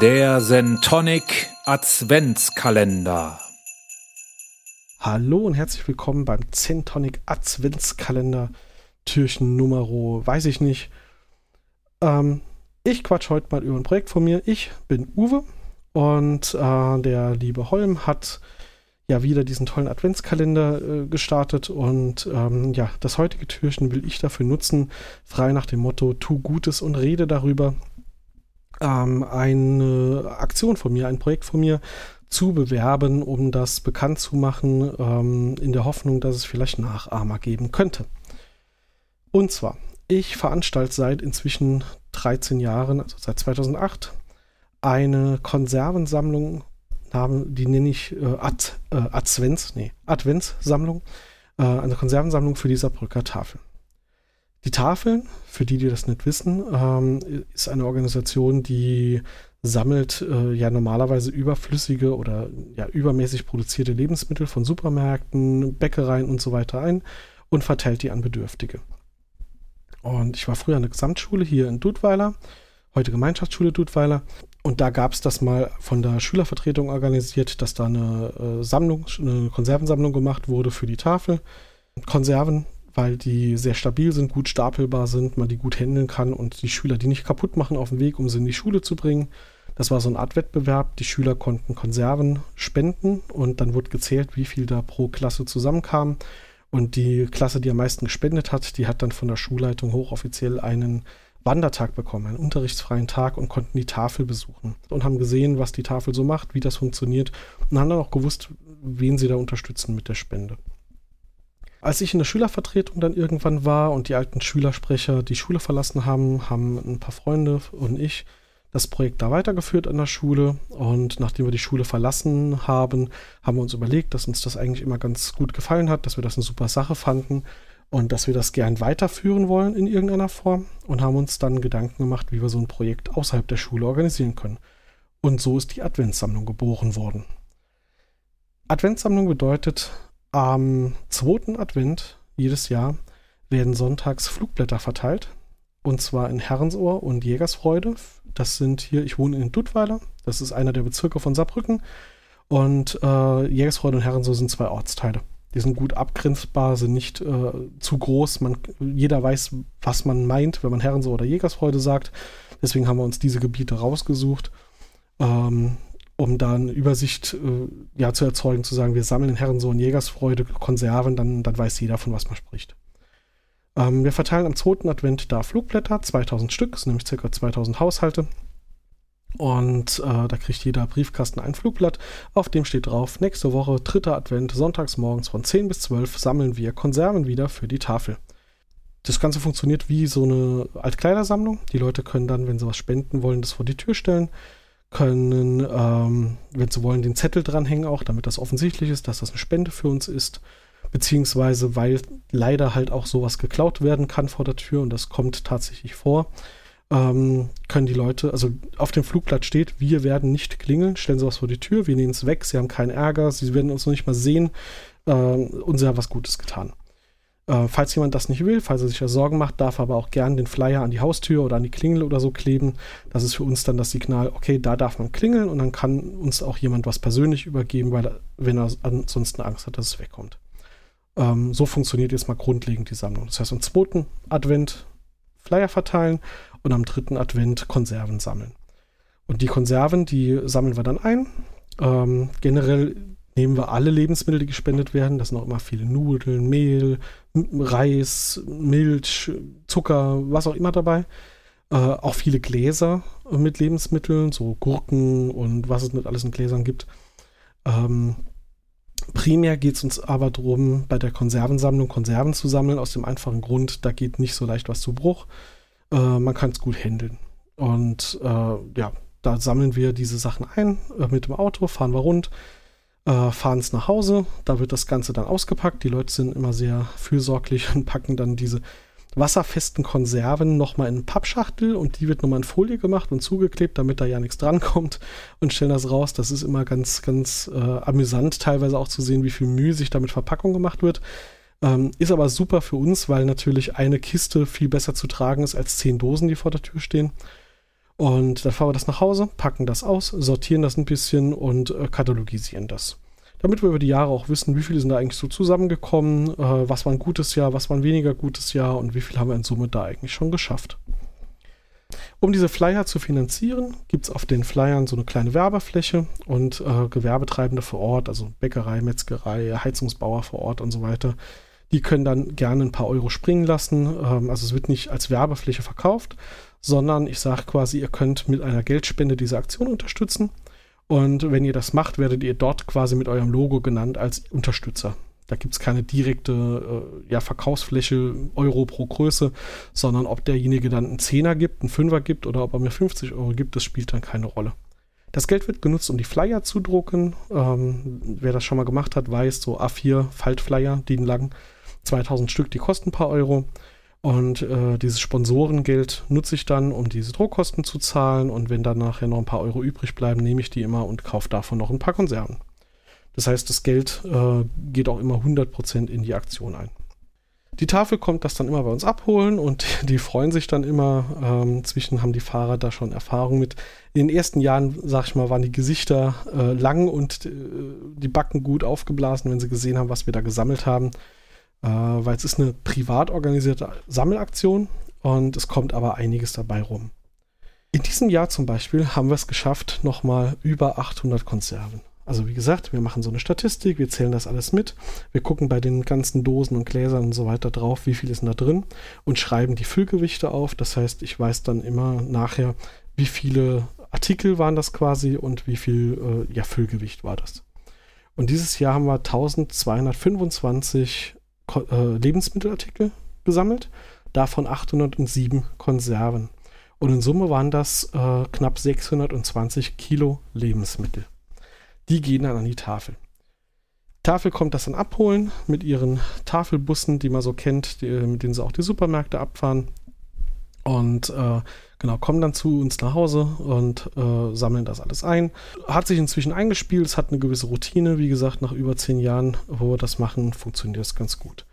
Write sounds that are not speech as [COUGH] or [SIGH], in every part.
Der Sentonic Adventskalender. Hallo und herzlich willkommen beim Centonic Adventskalender Türchen Numero, weiß ich nicht. Ähm, ich quatsch heute mal über ein Projekt von mir. Ich bin Uwe und äh, der liebe Holm hat ja wieder diesen tollen Adventskalender äh, gestartet und ähm, ja, das heutige Türchen will ich dafür nutzen, frei nach dem Motto, tu Gutes und rede darüber. Ähm, eine Aktion von mir, ein Projekt von mir zu bewerben, um das bekannt zu machen, ähm, in der Hoffnung, dass es vielleicht Nachahmer geben könnte. Und zwar, ich veranstalte seit inzwischen 13 Jahren, also seit 2008, eine Konservensammlung die nenne ich äh, Ad, äh, Advents, nee, Adventssammlung, äh, eine Konservensammlung für die Saarbrücker Tafel. Die Tafeln, für die, die das nicht wissen, ähm, ist eine Organisation, die sammelt äh, ja normalerweise überflüssige oder ja übermäßig produzierte Lebensmittel von Supermärkten, Bäckereien und so weiter ein und verteilt die an Bedürftige. Und ich war früher an der Gesamtschule hier in Dudweiler, heute Gemeinschaftsschule Dudweiler. Und da gab es das mal von der Schülervertretung organisiert, dass da eine äh, Sammlung, eine Konservensammlung gemacht wurde für die Tafel. Konserven, weil die sehr stabil sind, gut stapelbar sind, man die gut handeln kann und die Schüler die nicht kaputt machen auf dem Weg, um sie in die Schule zu bringen. Das war so eine Art Wettbewerb. Die Schüler konnten Konserven spenden und dann wurde gezählt, wie viel da pro Klasse zusammenkam. Und die Klasse, die am meisten gespendet hat, die hat dann von der Schulleitung hochoffiziell einen Wandertag bekommen, einen unterrichtsfreien Tag und konnten die Tafel besuchen und haben gesehen, was die Tafel so macht, wie das funktioniert und haben dann auch gewusst, wen sie da unterstützen mit der Spende. Als ich in der Schülervertretung dann irgendwann war und die alten Schülersprecher die Schule verlassen haben, haben ein paar Freunde und ich das Projekt da weitergeführt an der Schule. Und nachdem wir die Schule verlassen haben, haben wir uns überlegt, dass uns das eigentlich immer ganz gut gefallen hat, dass wir das eine super Sache fanden und dass wir das gern weiterführen wollen in irgendeiner Form und haben uns dann Gedanken gemacht, wie wir so ein Projekt außerhalb der Schule organisieren können. Und so ist die Adventssammlung geboren worden. Adventssammlung bedeutet, am zweiten Advent jedes Jahr werden sonntags Flugblätter verteilt. Und zwar in Herrensohr und Jägersfreude. Das sind hier, ich wohne in Dudweiler. Das ist einer der Bezirke von Saarbrücken. Und äh, Jägersfreude und Herrensohr sind zwei Ortsteile. Die sind gut abgrenzbar, sind nicht äh, zu groß. Man, jeder weiß, was man meint, wenn man Herrensohr oder Jägersfreude sagt. Deswegen haben wir uns diese Gebiete rausgesucht, ähm, um da eine Übersicht äh, ja, zu erzeugen, zu sagen, wir sammeln in Herrensohr und Jägersfreude Konserven, dann, dann weiß jeder, von was man spricht. Ähm, wir verteilen am zweiten Advent da Flugblätter, 2000 Stück, das sind nämlich ca. 2000 Haushalte. Und äh, da kriegt jeder Briefkasten ein Flugblatt. Auf dem steht drauf, nächste Woche, dritter Advent, sonntags morgens von 10 bis 12 sammeln wir Konserven wieder für die Tafel. Das Ganze funktioniert wie so eine Altkleidersammlung. Die Leute können dann, wenn sie was spenden wollen, das vor die Tür stellen. Können, ähm, wenn sie wollen, den Zettel dranhängen auch, damit das offensichtlich ist, dass das eine Spende für uns ist. Beziehungsweise, weil leider halt auch sowas geklaut werden kann vor der Tür und das kommt tatsächlich vor ähm, können die Leute, also auf dem Flugblatt steht, wir werden nicht klingeln, stellen Sie was vor die Tür, wir nehmen es weg, Sie haben keinen Ärger, Sie werden uns noch nicht mal sehen äh, und Sie haben was Gutes getan. Äh, falls jemand das nicht will, falls er sich da Sorgen macht, darf er aber auch gern den Flyer an die Haustür oder an die Klingel oder so kleben. Das ist für uns dann das Signal, okay, da darf man klingeln und dann kann uns auch jemand was persönlich übergeben, weil wenn er ansonsten Angst hat, dass es wegkommt. Ähm, so funktioniert jetzt mal grundlegend die Sammlung. Das heißt, am zweiten Advent Flyer verteilen und am dritten Advent Konserven sammeln. Und die Konserven, die sammeln wir dann ein. Ähm, generell nehmen wir alle Lebensmittel, die gespendet werden. Das sind auch immer viele Nudeln, Mehl, Reis, Milch, Zucker, was auch immer dabei. Äh, auch viele Gläser mit Lebensmitteln, so Gurken und was es nicht alles in Gläsern gibt. Ähm, primär geht es uns aber darum, bei der Konservensammlung Konserven zu sammeln, aus dem einfachen Grund, da geht nicht so leicht was zu Bruch. Äh, man kann es gut handeln. Und äh, ja, da sammeln wir diese Sachen ein äh, mit dem Auto, fahren wir rund, äh, fahren es nach Hause. Da wird das Ganze dann ausgepackt. Die Leute sind immer sehr fürsorglich [LAUGHS] und packen dann diese wasserfesten Konserven nochmal in eine Pappschachtel und die wird nochmal in Folie gemacht und zugeklebt, damit da ja nichts drankommt [LAUGHS] und stellen das raus. Das ist immer ganz, ganz äh, amüsant, teilweise auch zu sehen, wie viel Mühe sich damit Verpackung gemacht wird. Ähm, ist aber super für uns, weil natürlich eine Kiste viel besser zu tragen ist als zehn Dosen, die vor der Tür stehen. Und dann fahren wir das nach Hause, packen das aus, sortieren das ein bisschen und äh, katalogisieren das. Damit wir über die Jahre auch wissen, wie viele sind da eigentlich so zusammengekommen, äh, was war ein gutes Jahr, was war ein weniger gutes Jahr und wie viel haben wir in Summe da eigentlich schon geschafft. Um diese Flyer zu finanzieren, gibt es auf den Flyern so eine kleine Werbefläche und äh, Gewerbetreibende vor Ort, also Bäckerei, Metzgerei, Heizungsbauer vor Ort und so weiter, die können dann gerne ein paar Euro springen lassen. Ähm, also es wird nicht als Werbefläche verkauft, sondern ich sage quasi, ihr könnt mit einer Geldspende diese Aktion unterstützen. Und wenn ihr das macht, werdet ihr dort quasi mit eurem Logo genannt als Unterstützer. Da gibt es keine direkte äh, ja, Verkaufsfläche Euro pro Größe, sondern ob derjenige dann einen Zehner gibt, einen Fünfer gibt oder ob er mir 50 Euro gibt, das spielt dann keine Rolle. Das Geld wird genutzt, um die Flyer zu drucken. Ähm, wer das schon mal gemacht hat, weiß, so A4 Faltflyer, die lang, 2000 Stück, die kosten ein paar Euro. Und äh, dieses Sponsorengeld nutze ich dann, um diese Druckkosten zu zahlen. Und wenn dann nachher noch ein paar Euro übrig bleiben, nehme ich die immer und kaufe davon noch ein paar Konserven. Das heißt, das Geld äh, geht auch immer 100% in die Aktion ein. Die Tafel kommt das dann immer bei uns abholen und [LAUGHS] die freuen sich dann immer. Ähm, zwischen haben die Fahrer da schon Erfahrung mit. In den ersten Jahren, sag ich mal, waren die Gesichter äh, lang und äh, die Backen gut aufgeblasen, wenn sie gesehen haben, was wir da gesammelt haben äh, weil es ist eine privat organisierte Sammelaktion und es kommt aber einiges dabei rum. In diesem Jahr zum Beispiel haben wir es geschafft, nochmal über 800 Konserven. Also wie gesagt, wir machen so eine Statistik, wir zählen das alles mit, wir gucken bei den ganzen Dosen und Gläsern und so weiter drauf, wie viel ist da drin und schreiben die Füllgewichte auf. Das heißt, ich weiß dann immer nachher, wie viele Artikel waren das quasi und wie viel äh, ja, Füllgewicht war das. Und dieses Jahr haben wir 1225 äh, Lebensmittelartikel gesammelt, davon 807 Konserven. Und in Summe waren das äh, knapp 620 Kilo Lebensmittel. Die gehen dann an die Tafel. Die Tafel kommt das dann abholen mit ihren Tafelbussen, die man so kennt, die, mit denen sie auch die Supermärkte abfahren. Und äh, genau, kommen dann zu uns nach Hause und äh, sammeln das alles ein. Hat sich inzwischen eingespielt, es hat eine gewisse Routine. Wie gesagt, nach über zehn Jahren, wo wir das machen, funktioniert es ganz gut.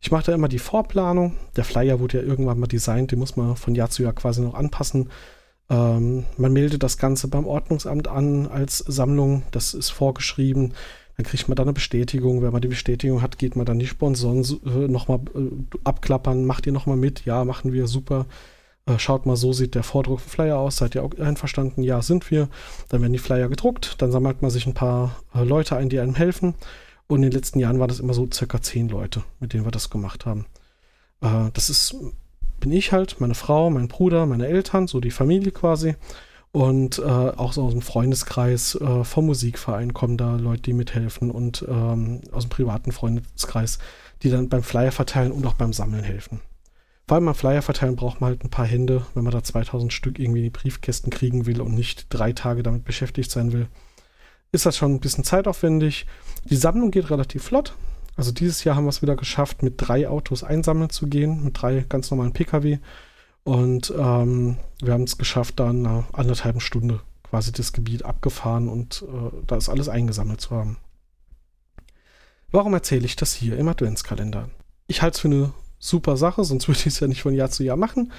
Ich mache da immer die Vorplanung. Der Flyer wurde ja irgendwann mal designt, den muss man von Jahr zu Jahr quasi noch anpassen. Ähm, man meldet das Ganze beim Ordnungsamt an als Sammlung, das ist vorgeschrieben. Dann kriegt man dann eine Bestätigung. Wenn man die Bestätigung hat, geht man dann die Sponsoren äh, nochmal äh, abklappern. Macht ihr nochmal mit? Ja, machen wir, super. Äh, schaut mal, so sieht der Vordruck Flyer aus. Seid ihr auch einverstanden? Ja, sind wir. Dann werden die Flyer gedruckt. Dann sammelt man sich ein paar Leute ein, die einem helfen. Und in den letzten Jahren war das immer so circa zehn Leute, mit denen wir das gemacht haben. Das ist, bin ich halt, meine Frau, mein Bruder, meine Eltern, so die Familie quasi. Und äh, auch so aus dem Freundeskreis äh, vom Musikverein kommen da Leute, die mithelfen und ähm, aus dem privaten Freundeskreis, die dann beim Flyer verteilen und auch beim Sammeln helfen. Vor allem beim Flyer verteilen braucht man halt ein paar Hände, wenn man da 2000 Stück irgendwie in die Briefkästen kriegen will und nicht drei Tage damit beschäftigt sein will ist das schon ein bisschen zeitaufwendig. Die Sammlung geht relativ flott. Also dieses Jahr haben wir es wieder geschafft, mit drei Autos einsammeln zu gehen, mit drei ganz normalen Pkw. Und ähm, wir haben es geschafft, da in einer anderthalben Stunde quasi das Gebiet abgefahren und äh, da ist alles eingesammelt zu haben. Warum erzähle ich das hier im Adventskalender? Ich halte es für eine super Sache, sonst [LAUGHS] würde ich es ja nicht von Jahr zu Jahr machen.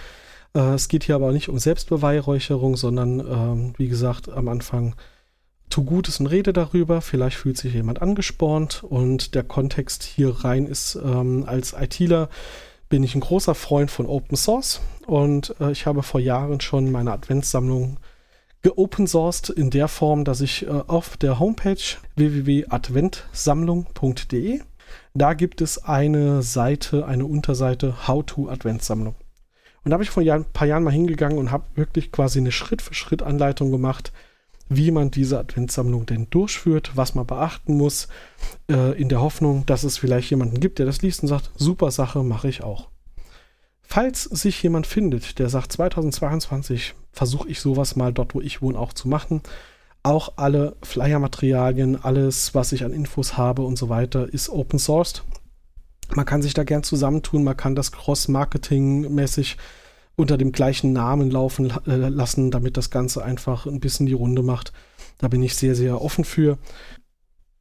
Äh, es geht hier aber nicht um Selbstbeweihräucherung, sondern ähm, wie gesagt am Anfang tu Gutes und rede darüber. Vielleicht fühlt sich jemand angespornt und der Kontext hier rein ist, ähm, als ITler bin ich ein großer Freund von Open Source und äh, ich habe vor Jahren schon meine Adventssammlung geopen sourced in der Form, dass ich äh, auf der Homepage www.adventsammlung.de da gibt es eine Seite, eine Unterseite How to Adventssammlung. Und da habe ich vor ein paar Jahren mal hingegangen und habe wirklich quasi eine Schritt-für-Schritt-Anleitung gemacht, wie man diese Adventssammlung denn durchführt, was man beachten muss, äh, in der Hoffnung, dass es vielleicht jemanden gibt, der das liest und sagt, super Sache, mache ich auch. Falls sich jemand findet, der sagt, 2022 versuche ich sowas mal dort, wo ich wohne, auch zu machen, auch alle Flyer-Materialien, alles, was ich an Infos habe und so weiter, ist open sourced. Man kann sich da gern zusammentun, man kann das cross-marketing-mäßig unter dem gleichen Namen laufen äh, lassen, damit das Ganze einfach ein bisschen die Runde macht. Da bin ich sehr, sehr offen für.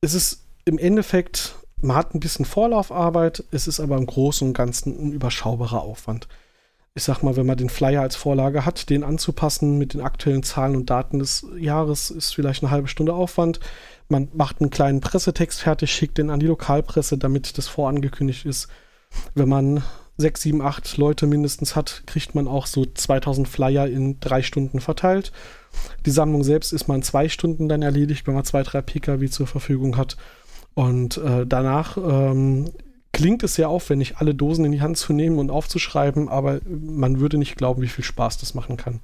Es ist im Endeffekt, man hat ein bisschen Vorlaufarbeit, es ist aber im Großen und Ganzen ein überschaubarer Aufwand. ich sag mal, wenn man den Flyer als Vorlage hat, den anzupassen mit den aktuellen Zahlen und Daten des Jahres, ist vielleicht eine halbe Stunde Aufwand. Man macht einen kleinen Pressetext fertig, schickt den an die Lokalpresse, damit das vorangekündigt ist. Wenn man sechs, sieben, acht Leute mindestens hat, kriegt man auch so 2000 Flyer in drei Stunden verteilt. Die Sammlung selbst ist man in zwei Stunden dann erledigt, wenn man zwei, drei Pkw zur Verfügung hat. Und äh, danach ähm, klingt es sehr aufwendig, alle Dosen in die Hand zu nehmen und aufzuschreiben, aber man würde nicht glauben, wie viel Spaß das machen kann.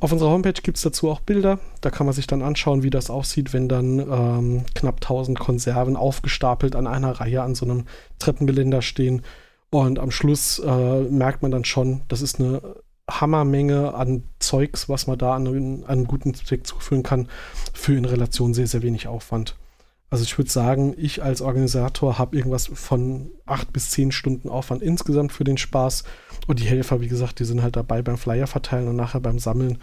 Auf unserer Homepage gibt es dazu auch Bilder. Da kann man sich dann anschauen, wie das aussieht, wenn dann ähm, knapp 1000 Konserven aufgestapelt an einer Reihe an so einem Treppengeländer stehen. Und am Schluss äh, merkt man dann schon, das ist eine Hammermenge an Zeugs, was man da an, an einen guten Zweck zuführen kann, für in Relation sehr, sehr wenig Aufwand. Also ich würde sagen, ich als Organisator habe irgendwas von acht bis zehn Stunden Aufwand insgesamt für den Spaß. Und die Helfer, wie gesagt, die sind halt dabei beim Flyer verteilen und nachher beim Sammeln.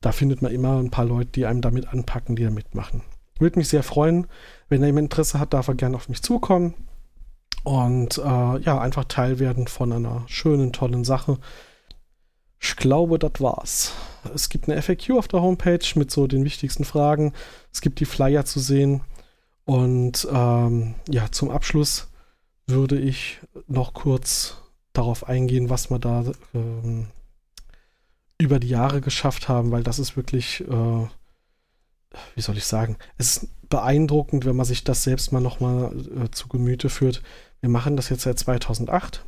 Da findet man immer ein paar Leute, die einem damit anpacken, die da mitmachen. Würde mich sehr freuen. Wenn jemand Interesse hat, darf er gerne auf mich zukommen. Und äh, ja, einfach Teil werden von einer schönen, tollen Sache. Ich glaube, das war's. Es gibt eine FAQ auf der Homepage mit so den wichtigsten Fragen. Es gibt die Flyer zu sehen. Und ähm, ja, zum Abschluss würde ich noch kurz darauf eingehen, was wir da ähm, über die Jahre geschafft haben, weil das ist wirklich, äh, wie soll ich sagen, es ist beeindruckend, wenn man sich das selbst mal nochmal äh, zu Gemüte führt. Wir machen das jetzt seit 2008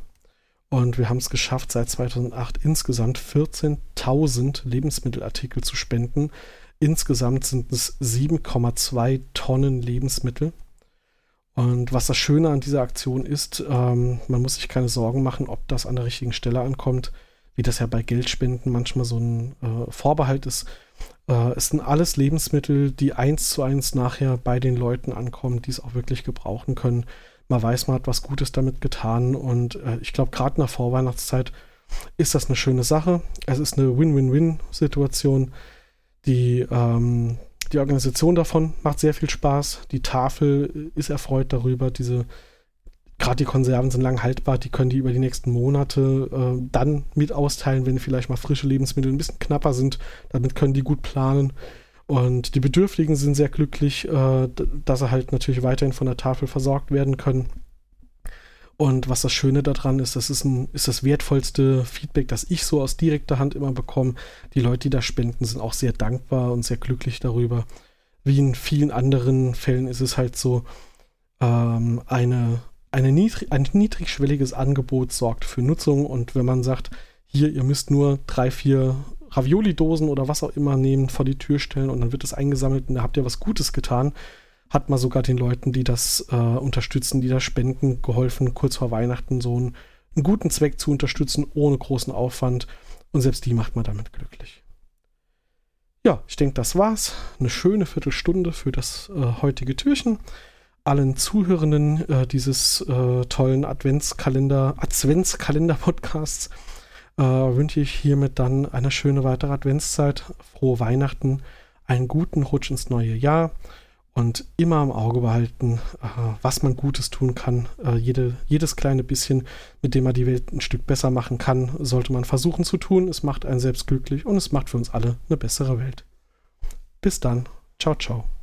und wir haben es geschafft, seit 2008 insgesamt 14.000 Lebensmittelartikel zu spenden Insgesamt sind es 7,2 Tonnen Lebensmittel. Und was das Schöne an dieser Aktion ist, ähm, man muss sich keine Sorgen machen, ob das an der richtigen Stelle ankommt, wie das ja bei Geldspenden manchmal so ein äh, Vorbehalt ist. Äh, es sind alles Lebensmittel, die eins zu eins nachher bei den Leuten ankommen, die es auch wirklich gebrauchen können. Man weiß, man hat was Gutes damit getan und äh, ich glaube, gerade nach Vorweihnachtszeit ist das eine schöne Sache. Es ist eine Win-Win-Win-Situation. Die, ähm, die Organisation davon macht sehr viel Spaß. Die Tafel ist erfreut darüber. Diese, gerade die Konserven sind lang haltbar, die können die über die nächsten Monate äh, dann mit austeilen, wenn vielleicht mal frische Lebensmittel ein bisschen knapper sind. Damit können die gut planen. Und die Bedürftigen sind sehr glücklich, äh, dass sie halt natürlich weiterhin von der Tafel versorgt werden können. Und was das Schöne daran ist, das ist, ein, ist das wertvollste Feedback, das ich so aus direkter Hand immer bekomme. Die Leute, die da spenden, sind auch sehr dankbar und sehr glücklich darüber. Wie in vielen anderen Fällen ist es halt so, ähm, eine, eine niedrig, ein niedrigschwelliges Angebot sorgt für Nutzung. Und wenn man sagt, hier, ihr müsst nur drei, vier Ravioli-Dosen oder was auch immer nehmen, vor die Tür stellen und dann wird es eingesammelt und da habt ihr was Gutes getan, hat man sogar den Leuten, die das äh, unterstützen, die das spenden, geholfen, kurz vor Weihnachten so einen, einen guten Zweck zu unterstützen, ohne großen Aufwand. Und selbst die macht man damit glücklich. Ja, ich denke, das war's. Eine schöne Viertelstunde für das äh, heutige Türchen. Allen Zuhörenden äh, dieses äh, tollen Adventskalender, Adventskalender-Podcasts äh, wünsche ich hiermit dann eine schöne weitere Adventszeit, frohe Weihnachten, einen guten Rutsch ins neue Jahr und immer im Auge behalten, äh, was man Gutes tun kann. Äh, jede, jedes kleine bisschen, mit dem man die Welt ein Stück besser machen kann, sollte man versuchen zu tun. Es macht einen selbst glücklich und es macht für uns alle eine bessere Welt. Bis dann. Ciao, ciao.